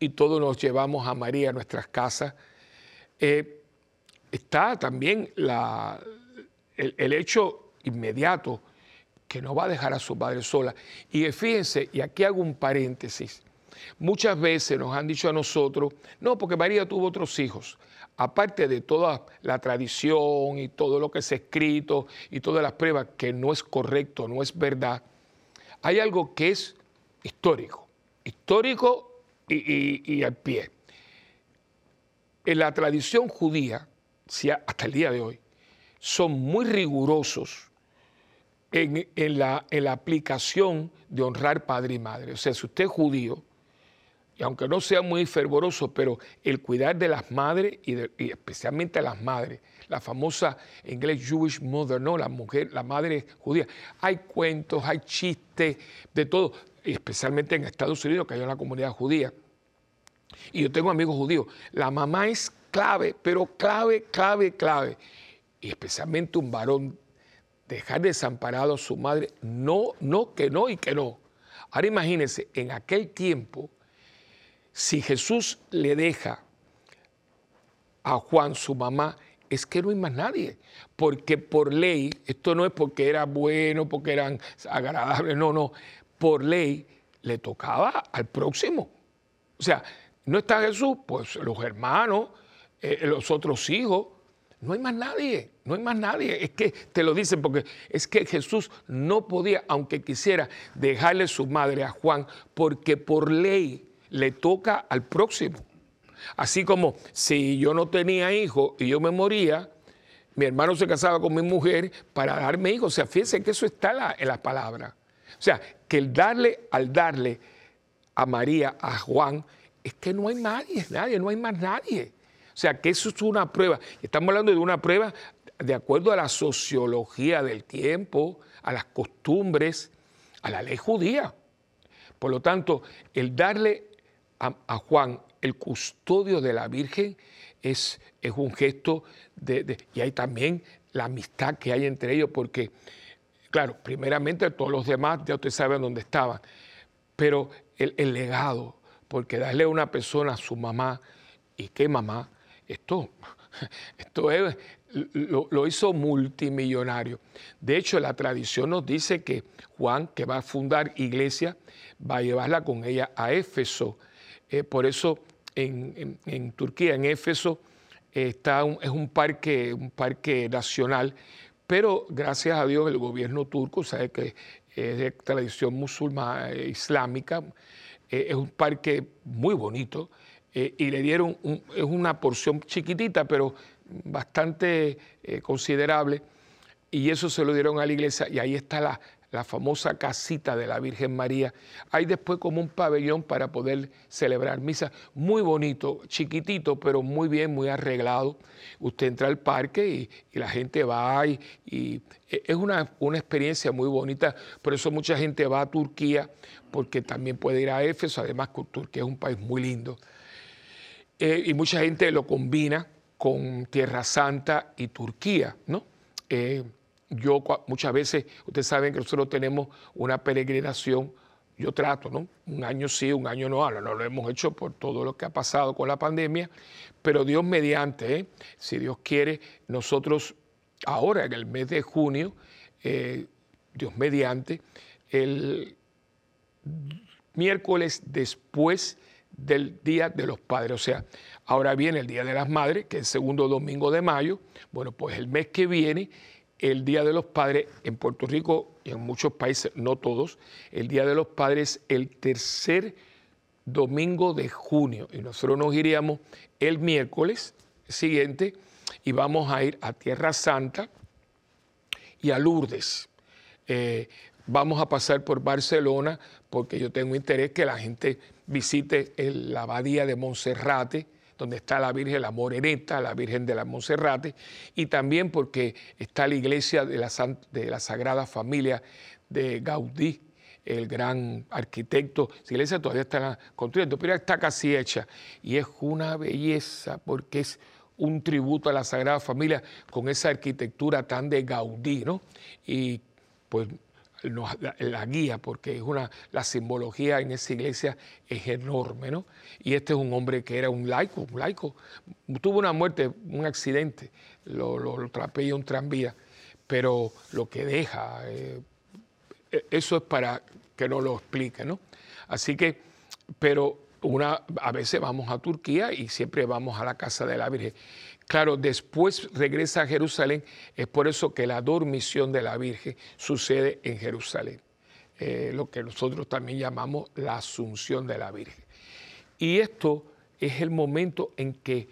y todos nos llevamos a María a nuestras casas, eh, está también el, el hecho inmediato que no va a dejar a su padre sola. Y fíjense, y aquí hago un paréntesis, Muchas veces nos han dicho a nosotros, no, porque María tuvo otros hijos. Aparte de toda la tradición y todo lo que se ha escrito y todas las pruebas, que no es correcto, no es verdad, hay algo que es histórico, histórico y, y al pie. En la tradición judía, hasta el día de hoy, son muy rigurosos en, la, en, la, aplicación de honrar padre y madre. O sea, si usted es judío, y aunque no sea muy fervoroso, pero el cuidar de las madres y, especialmente a las madres, la famosa en inglés Jewish mother, ¿no? La mujer, la madre judía. Hay cuentos, hay chistes, de todo, especialmente en Estados Unidos, que hay una comunidad judía. Y yo tengo amigos judíos. La mamá es clave, pero clave, clave, clave. Y especialmente un varón, dejar desamparado a su madre, no, no, que no y que no. Ahora imagínense, en aquel tiempo, si Jesús le deja a Juan su mamá, es que no hay más nadie. Porque por ley, esto no es porque era bueno, porque eran agradables, no, no. Por ley le tocaba al próximo. O sea, no está Jesús, pues los hermanos, eh, los otros hijos, no hay más nadie, no hay más nadie. Es que te lo dicen porque es que Jesús no podía, aunque quisiera, dejarle su madre a Juan, porque por ley le toca al próximo. Así como si yo no tenía hijo y yo me moría, mi hermano se casaba con mi mujer para darme hijos. O sea, fíjense que eso está en la palabra. O sea, que el darle, al darle a María, a Juan, es que no hay nadie, nadie, no hay más nadie. O sea, que eso es una prueba. Estamos hablando de una prueba de acuerdo a la sociología del tiempo, a las costumbres, a la ley judía. Por lo tanto, el darle a, Juan el custodio de la Virgen es, es un gesto de, Y hay también la amistad que hay entre ellos, porque, claro, primeramente todos los demás ya ustedes saben dónde estaban, pero el, legado, porque darle a una persona a su mamá, ¿y qué mamá? Esto, esto es, lo, hizo multimillonario. De hecho, la tradición nos dice que Juan, que va a fundar iglesia, va a llevarla con ella a Éfeso. Eh, por eso en, Turquía, en Éfeso, está es un parque, un parque nacional, pero gracias a Dios el gobierno turco sabe que es de tradición musulmana, eh, islámica, eh, es un parque muy bonito. Eh, y le dieron es una porción chiquitita, pero bastante eh, considerable, y eso se lo dieron a la iglesia. Y ahí está la, la famosa casita de la Virgen María. Hay después como un pabellón para poder celebrar misa, muy bonito, chiquitito, pero muy bien, muy arreglado. Usted entra al parque y, la gente va y, y es una, una, experiencia muy bonita. Por eso mucha gente va a Turquía, porque también puede ir a Éfeso, además Turquía es un país muy lindo. Eh, y mucha gente lo combina con Tierra Santa y Turquía, ¿no? Eh, yo muchas veces, ustedes saben que nosotros tenemos una peregrinación, yo trato, ¿no? Un año sí, un año no, ahora no lo hemos hecho por todo lo que ha pasado con la pandemia, pero Dios mediante, ¿eh? si Dios quiere, nosotros ahora en el mes de junio, eh, Dios mediante, el miércoles después del Día de los Padres. O sea, ahora viene el Día de las Madres, que es el segundo domingo de mayo. Bueno, pues el mes que viene el Día de los Padres en Puerto Rico y en muchos países, no todos, el Día de los Padres el tercer domingo de junio y nosotros nos iríamos el miércoles siguiente y vamos a ir a Tierra Santa y a Lourdes. Eh, vamos a pasar por Barcelona porque yo tengo interés que la gente visite la abadía de Monserrate, donde está la Virgen la Moreneta, la Virgen de la Monserrate, y también porque está la iglesia de la, de la Sagrada Familia de Gaudí, el gran arquitecto. La iglesia todavía está construyendo, pero está casi hecha. Y es una belleza porque es un tributo a la Sagrada Familia con esa arquitectura tan de Gaudí, ¿no? Y pues la, guía, porque es una, la simbología en esa iglesia es enorme, ¿no? Y este es un hombre que era un laico, un laico, tuvo una muerte, un accidente, lo, lo, un tranvía, pero lo que deja, eh, e, eso es para que no lo explique, ¿no? Así que pero una, a veces vamos a Turquía y siempre vamos a la casa de la Virgen. Claro, después regresa a Jerusalén, es por eso que la dormición de la Virgen sucede en Jerusalén, eh, lo que nosotros también llamamos la asunción de la Virgen. Y esto es el momento en que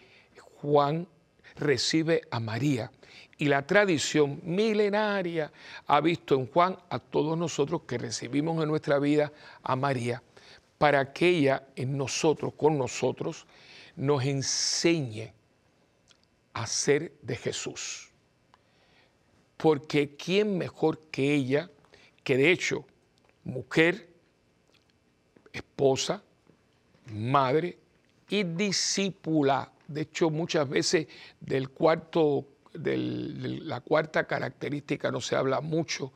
Juan recibe a María. Y la tradición milenaria ha visto en Juan a todos nosotros que recibimos en nuestra vida a María para que ella en nosotros, con nosotros, nos enseñe a ser de Jesús. Porque ¿quién mejor que ella, que de hecho, mujer, esposa, madre y discípula? De hecho, muchas veces del cuarto, de la cuarta característica no se habla mucho,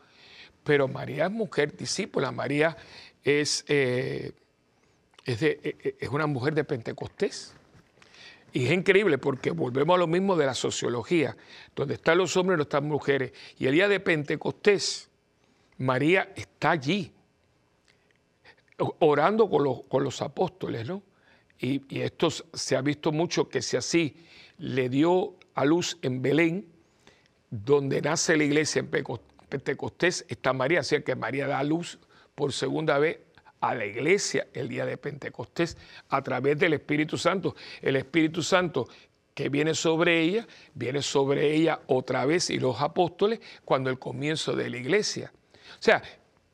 pero María es mujer discípula. María es eh, e, e, es, una mujer de Pentecostés. Y es increíble porque volvemos a lo mismo de la sociología, donde están los hombres y no están mujeres. Y el día de Pentecostés, María está allí, orando con los, con los apóstoles, ¿no? Y, y, esto se ha visto mucho que si así le dio a luz en Belén, donde nace la iglesia en Pentecostés, está María, así que María da luz por segunda vez a la iglesia el día de Pentecostés a través del Espíritu Santo. El Espíritu Santo que viene sobre ella, viene sobre ella otra vez y los apóstoles cuando el comienzo de la iglesia. O sea,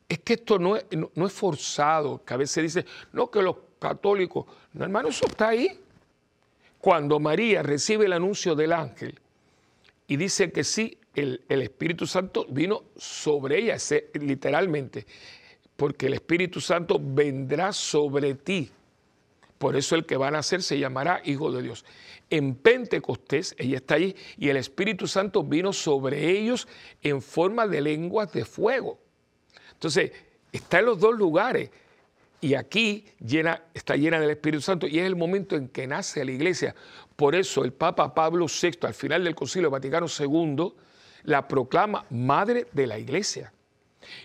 es que esto no es, no, es forzado, que a veces dice, no, que los católicos, no hermano, eso está ahí. Cuando María recibe el anuncio del ángel y dice que sí, el, el Espíritu Santo vino sobre ella, literalmente porque el Espíritu Santo vendrá sobre ti. Por eso el que va a nacer se llamará Hijo de Dios. En Pentecostés, ella está allí, y el Espíritu Santo vino sobre ellos en forma de lenguas de fuego. Entonces, está en los dos lugares. Y aquí está llena del Espíritu Santo y es el momento en que nace la iglesia. Por eso el Papa Pablo VI, al final del Concilio Vaticano II, la proclama madre de la iglesia.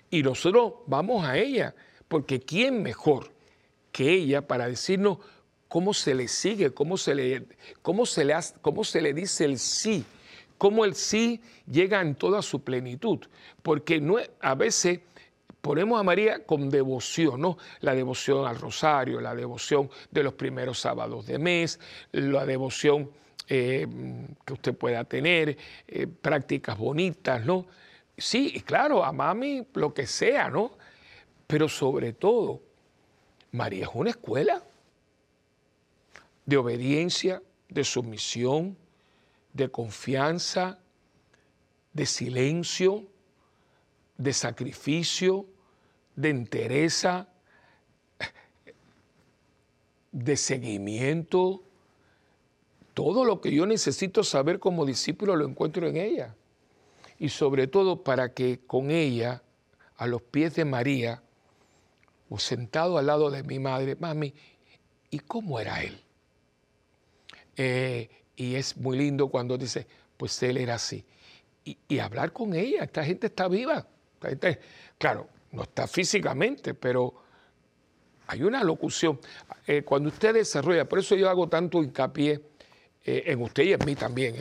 Y nosotros vamos a ella, porque ¿quién mejor que ella para decirnos cómo se le sigue, cómo se le, cómo se le, cómo se le dice el sí, cómo el sí llega en toda su plenitud? Porque no, a veces ponemos a María con devoción, ¿no? La devoción al rosario, la devoción de los primeros sábados de mes, la devoción eh, que usted pueda tener, eh, prácticas bonitas, ¿no? Sí, claro, a mami, lo que sea, ¿no? Pero sobre todo, María es una escuela de obediencia, de sumisión, de confianza, de silencio, de sacrificio, de entereza, de seguimiento. Todo lo que yo necesito saber como discípulo lo encuentro en ella y sobre todo para que con ella, a los pies de María, o sentado al lado de mi madre, mami, ¿y cómo era él? Eh, y es muy lindo cuando dice, pues él era así. Y, hablar con ella, esta gente está viva. claro, no está físicamente, pero hay una locución. Eh, cuando usted desarrolla, por eso yo hago tanto hincapié eh, en usted y en mí también,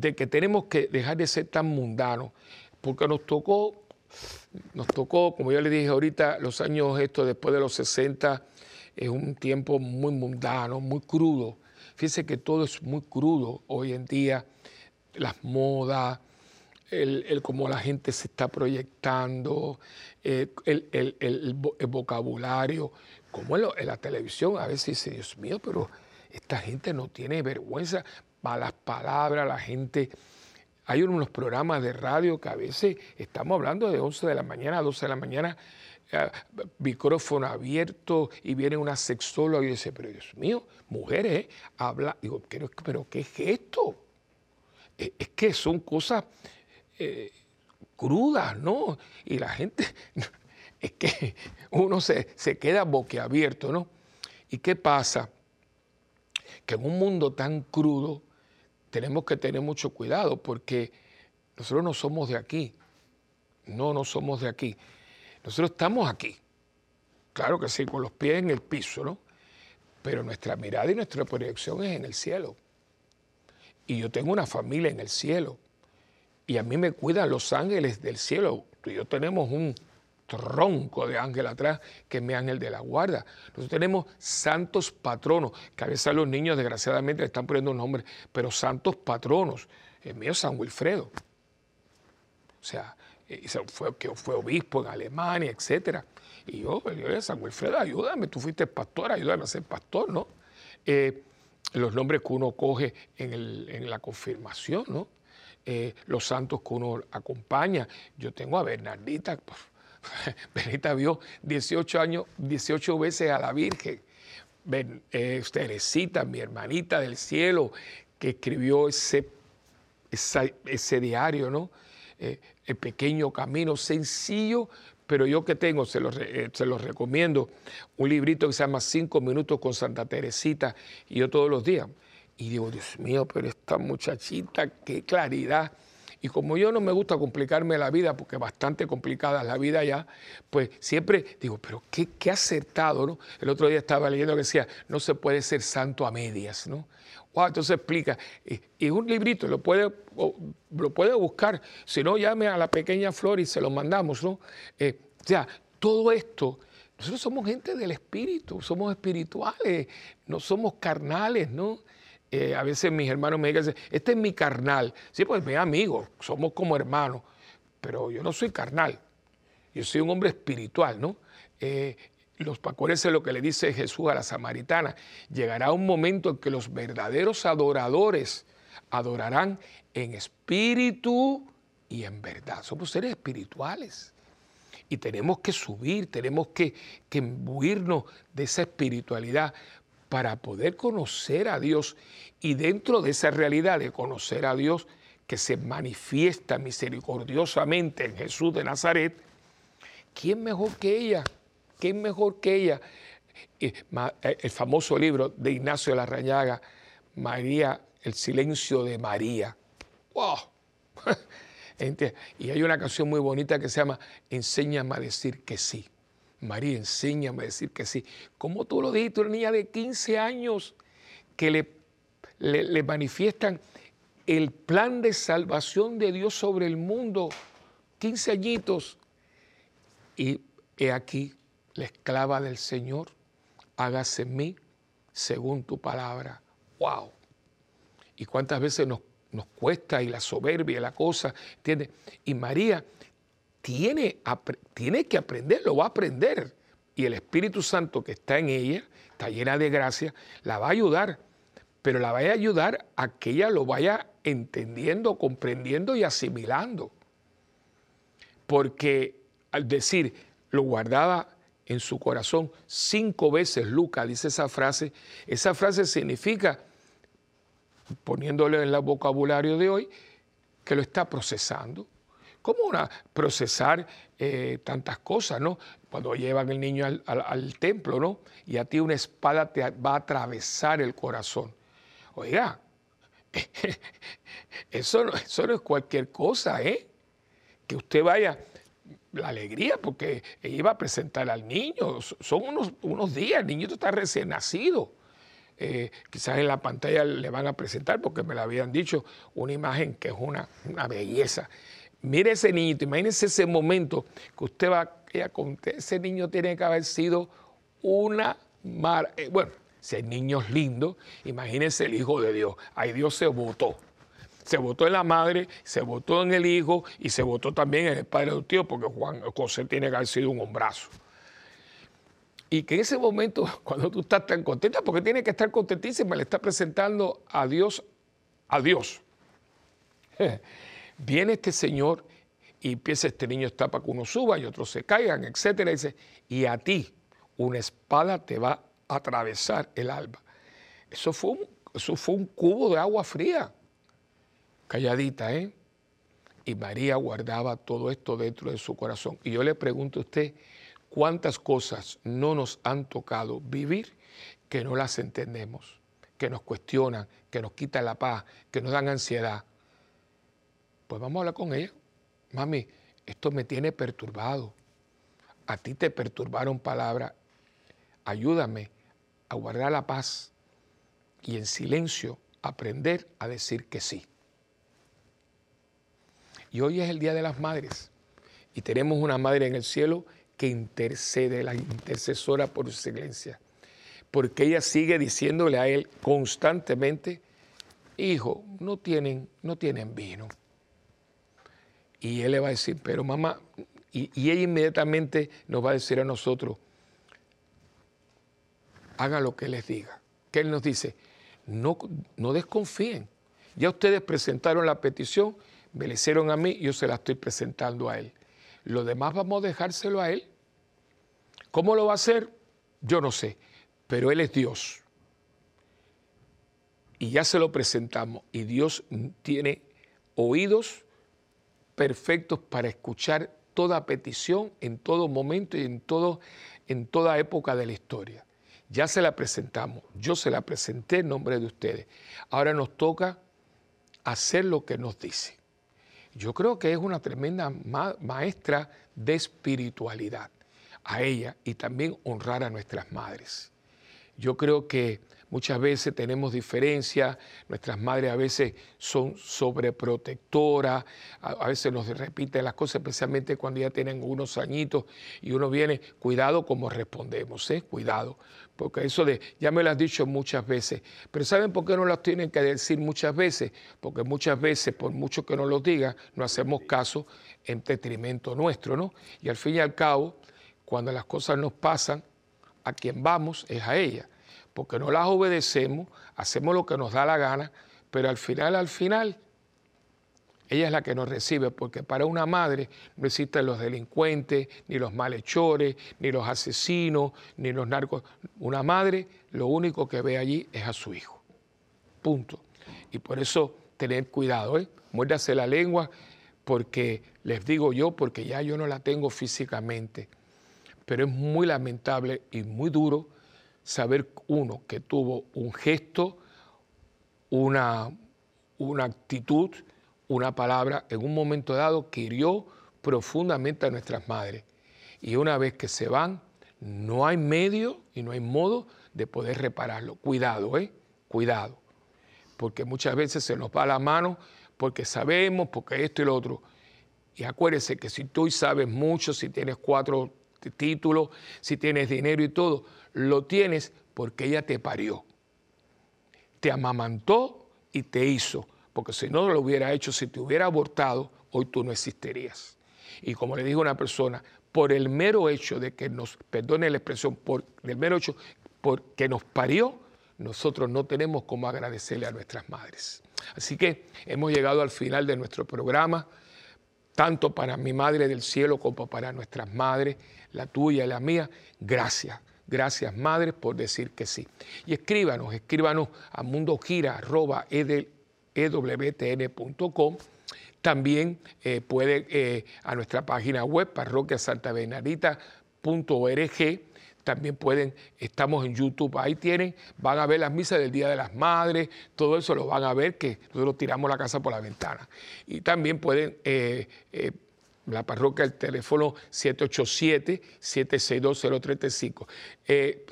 de que tenemos que dejar de ser tan mundanos, porque nos tocó, nos tocó, como yo le dije ahorita, los años estos después de los 60, es un tiempo muy mundano, muy crudo. Fíjense que todo es muy crudo hoy en día, las modas, el, cómo la gente se está proyectando, eh, el, vocabulario, como en, en, la televisión, a veces dice, Dios mío, pero esta gente no tiene vergüenza malas palabras, la gente... Hay unos programas de radio que a veces estamos hablando de 11 de la mañana a 12 de la mañana, eh, micrófono abierto y viene una sexóloga y dice, pero Dios mío, mujeres, eh, habla, digo, pero, ¿qué es esto? Eh, es que son cosas crudas, ¿no? Y la gente, es que uno se, se queda boquiabierto, ¿no? ¿Y qué pasa? Que en un mundo tan crudo, tenemos que tener mucho cuidado porque nosotros no somos de aquí. No, no somos de aquí. Nosotros estamos aquí. claro que sí, con los pies en el piso, ¿no? Pero nuestra mirada y nuestra proyección es en el cielo. Y yo tengo una familia en el cielo. Y a mí me cuidan los ángeles del cielo. Tú y yo tenemos un tronco de ángel atrás, que es mi ángel de la guarda. Nosotros tenemos santos patronos, que a veces los niños desgraciadamente le están poniendo un nombre, pero santos patronos. El mío es San Wilfredo. O sea, eh, fue, que fue obispo en Alemania, etc. Y yo, yo San Wilfredo, ayúdame, tú fuiste pastor, ayúdame a ser pastor, ¿no? Eh, los nombres que uno coge en, la confirmación, ¿no? Eh, los santos que uno acompaña. Yo tengo a Bernardita, pues, Benita vio 18 años, 18 veces a la Virgen. Eh, Teresita, mi hermanita del cielo, que escribió ese, ese diario, ¿no? Eh, el pequeño camino, sencillo, pero yo que tengo, se los, eh, se los recomiendo, un librito que se llama Cinco Minutos con Santa Teresita, y yo todos los días. Y digo, Dios mío, pero esta muchachita, qué claridad y como yo no me gusta complicarme la vida, porque bastante complicada es la vida ya, pues siempre digo, pero qué, qué acertado, ¿no? El otro día estaba leyendo que decía, no se puede ser santo a medias, ¿no? Wow, entonces explica, y, un librito, lo puede, lo puede buscar, si no, llame a la pequeña Flor y se lo mandamos, ¿no? Eh, o sea, todo esto, nosotros somos gente del espíritu, somos espirituales, no somos carnales, ¿no? Eh, a veces mis hermanos me dicen, este es mi carnal. Sí, pues mi amigo, somos como hermanos, pero yo no soy carnal, yo soy un hombre espiritual, ¿no? Eh, los, acuérdense lo que le dice Jesús a la samaritana, llegará un momento en que los verdaderos adoradores adorarán en espíritu y en verdad. Somos seres espirituales y tenemos que subir, tenemos que, que imbuirnos de esa espiritualidad para poder conocer a Dios y dentro de esa realidad de conocer a Dios que se manifiesta misericordiosamente en Jesús de Nazaret, ¿quién mejor que ella? ¿Quién mejor que ella? Eh, el famoso libro de Ignacio de la Rañaga, María, el silencio de María. ¡Wow! Y hay una canción muy bonita que se llama Enséñame a decir que sí. María, enséñame a decir que sí. ¿Cómo tú lo dijiste, una niña de 15 años que le, le, manifiestan el plan de salvación de Dios sobre el mundo? 15 añitos. Y he aquí la esclava del Señor, hágase en mí según tu palabra. ¡Wow! Y cuántas veces nos, nos cuesta y la soberbia, la cosa, ¿entiendes? Y María tiene, tiene que aprender, lo va a aprender. Y el Espíritu Santo que está en ella, está llena de gracia, la va a ayudar, pero la va a ayudar a que ella lo vaya entendiendo, comprendiendo y asimilando. Porque al decir, lo guardaba en su corazón cinco veces, Lucas dice esa frase, esa frase significa, poniéndole en el vocabulario de hoy, que lo está procesando ¿Cómo una, procesar eh, tantas cosas, no? Cuando llevan el niño al, templo, ¿no? Y a ti una espada te va a atravesar el corazón. Oiga, eso no, es cualquier cosa, ¿eh? Que usted vaya, la alegría, porque iba a presentar al niño, son unos, unos días, el niño está recién nacido. Eh, quizás en la pantalla le van a presentar, porque me lo habían dicho, una imagen que es una, una belleza. Mire ese niñito, imagínese ese momento que usted va a contar. Ese niño tiene que haber sido una mar. Eh, bueno, si el niño es lindo, imagínese el Hijo de Dios. Ahí Dios se votó. Se votó en la madre, se votó en el hijo y se votó también en el padre tío, porque Juan José tiene que haber sido un hombrazo. Y que en ese momento, cuando tú estás tan contenta, porque tiene que estar contentísima, le está presentando a Dios, a Dios. Viene este señor y empieza este niño está para que uno suba y otros se caigan, etcétera. Y, dice, y a ti una espada te va a atravesar el alma. Eso fue un, eso fue un cubo de agua fría, calladita, ¿eh? Y María guardaba todo esto dentro de su corazón. Y yo le pregunto a usted, ¿cuántas cosas no nos han tocado vivir que no las entendemos, que nos cuestionan, que nos quitan la paz, que nos dan ansiedad? Pues vamos a hablar con ella. Mami, esto me tiene perturbado. A ti te perturbaron palabras ayúdame a guardar la paz y en silencio aprender a decir que sí. Y hoy es el Día de las Madres y tenemos una madre en el cielo que intercede, la intercesora por excelencia, porque ella sigue diciéndole a él constantemente, hijo, no tienen, no tienen vino. Y él le va a decir, pero mamá, y, ella inmediatamente nos va a decir a nosotros, haga lo que les diga. Que él nos dice, no, no desconfíen. Ya ustedes presentaron la petición, me la hicieron a mí, yo se la estoy presentando a él. Lo demás vamos a dejárselo a él. ¿Cómo lo va a hacer? Yo no sé, pero él es Dios. Y ya se lo presentamos. Y Dios tiene oídos perfectos para escuchar toda petición en todo momento y en, todo, en toda época de la historia. Ya se la presentamos, yo se la presenté en nombre de ustedes. Ahora nos toca hacer lo que nos dice. Yo creo que es una tremenda maestra de espiritualidad a ella y también honrar a nuestras madres. Yo creo que muchas veces tenemos diferencias, nuestras madres a veces son sobreprotectoras, a, veces nos repiten las cosas, especialmente cuando ya tienen unos añitos y uno viene, cuidado como respondemos, ¿eh? cuidado, porque eso de, ya me lo has dicho muchas veces, pero ¿saben por qué no las tienen que decir muchas veces? Porque muchas veces, por mucho que nos lo digan, no hacemos caso en detrimento nuestro, ¿no? Y al fin y al cabo, cuando las cosas nos pasan, a quien vamos es a ella, porque no las obedecemos, hacemos lo que nos da la gana, pero al final, al final, ella es la que nos recibe, porque para una madre no existen los delincuentes, ni los malhechores, ni los asesinos, ni los narcos. Una madre lo único que ve allí es a su hijo. Punto. Y por eso tener cuidado, ¿eh? Muérdase la lengua, porque les digo yo, porque ya yo no la tengo físicamente pero es muy lamentable y muy duro saber uno que tuvo un gesto, una, una actitud, una palabra en un momento dado que hirió profundamente a nuestras madres. Y una vez que se van, no hay medio y no hay modo de poder repararlo. Cuidado, ¿eh? Cuidado. Porque muchas veces se nos va la mano porque sabemos, porque esto y lo otro. Y acuérdese que si tú sabes mucho, si tienes cuatro título, si tienes dinero y todo, lo tienes porque ella te parió. Te amamantó y te hizo, porque si no lo hubiera hecho, si te hubiera abortado, hoy tú no existirías. Y como le dijo una persona, por el mero hecho de que nos, perdone la expresión, por el mero hecho porque nos parió, nosotros no tenemos cómo agradecerle a nuestras madres. Así que hemos llegado al final de nuestro programa tanto para mi Madre del Cielo como para nuestras madres, la tuya y la mía. Gracias, gracias Madre por decir que sí. Y escríbanos, escríbanos a mundogira.ewtn.com. También eh, puede eh, a nuestra página web parroquiasantabenarita.org también pueden, estamos en YouTube, ahí tienen, van a ver las misas del Día de las Madres, todo eso lo van a ver, que nosotros tiramos la casa por la ventana. Y también pueden, eh, eh, la parroquia, el teléfono 787-762-035, eh,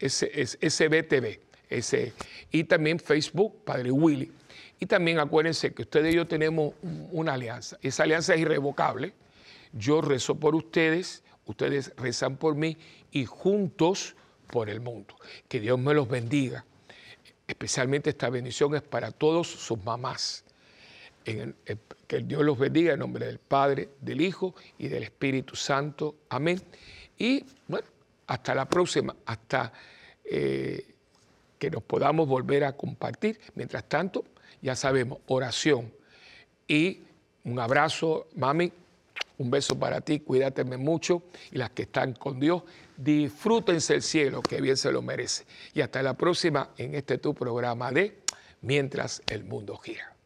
SBTV, ese, y también Facebook, Padre Willy. Y también acuérdense que ustedes y yo tenemos una alianza. Esa alianza es irrevocable. Yo rezo por ustedes, ustedes rezan por mí y juntos por el mundo. Que Dios me los bendiga. Especialmente esta bendición es para todos sus mamás. Que Dios los bendiga en nombre del Padre, del Hijo y del Espíritu Santo. Amén. Y bueno, hasta la próxima, hasta eh, que nos podamos volver a compartir. Mientras tanto, ya sabemos, oración y un abrazo, mami. Un beso para ti, cuídateme mucho y las que están con Dios, disfrútense el cielo, que bien se lo merece. Y hasta la próxima en este tu programa de Mientras el mundo gira.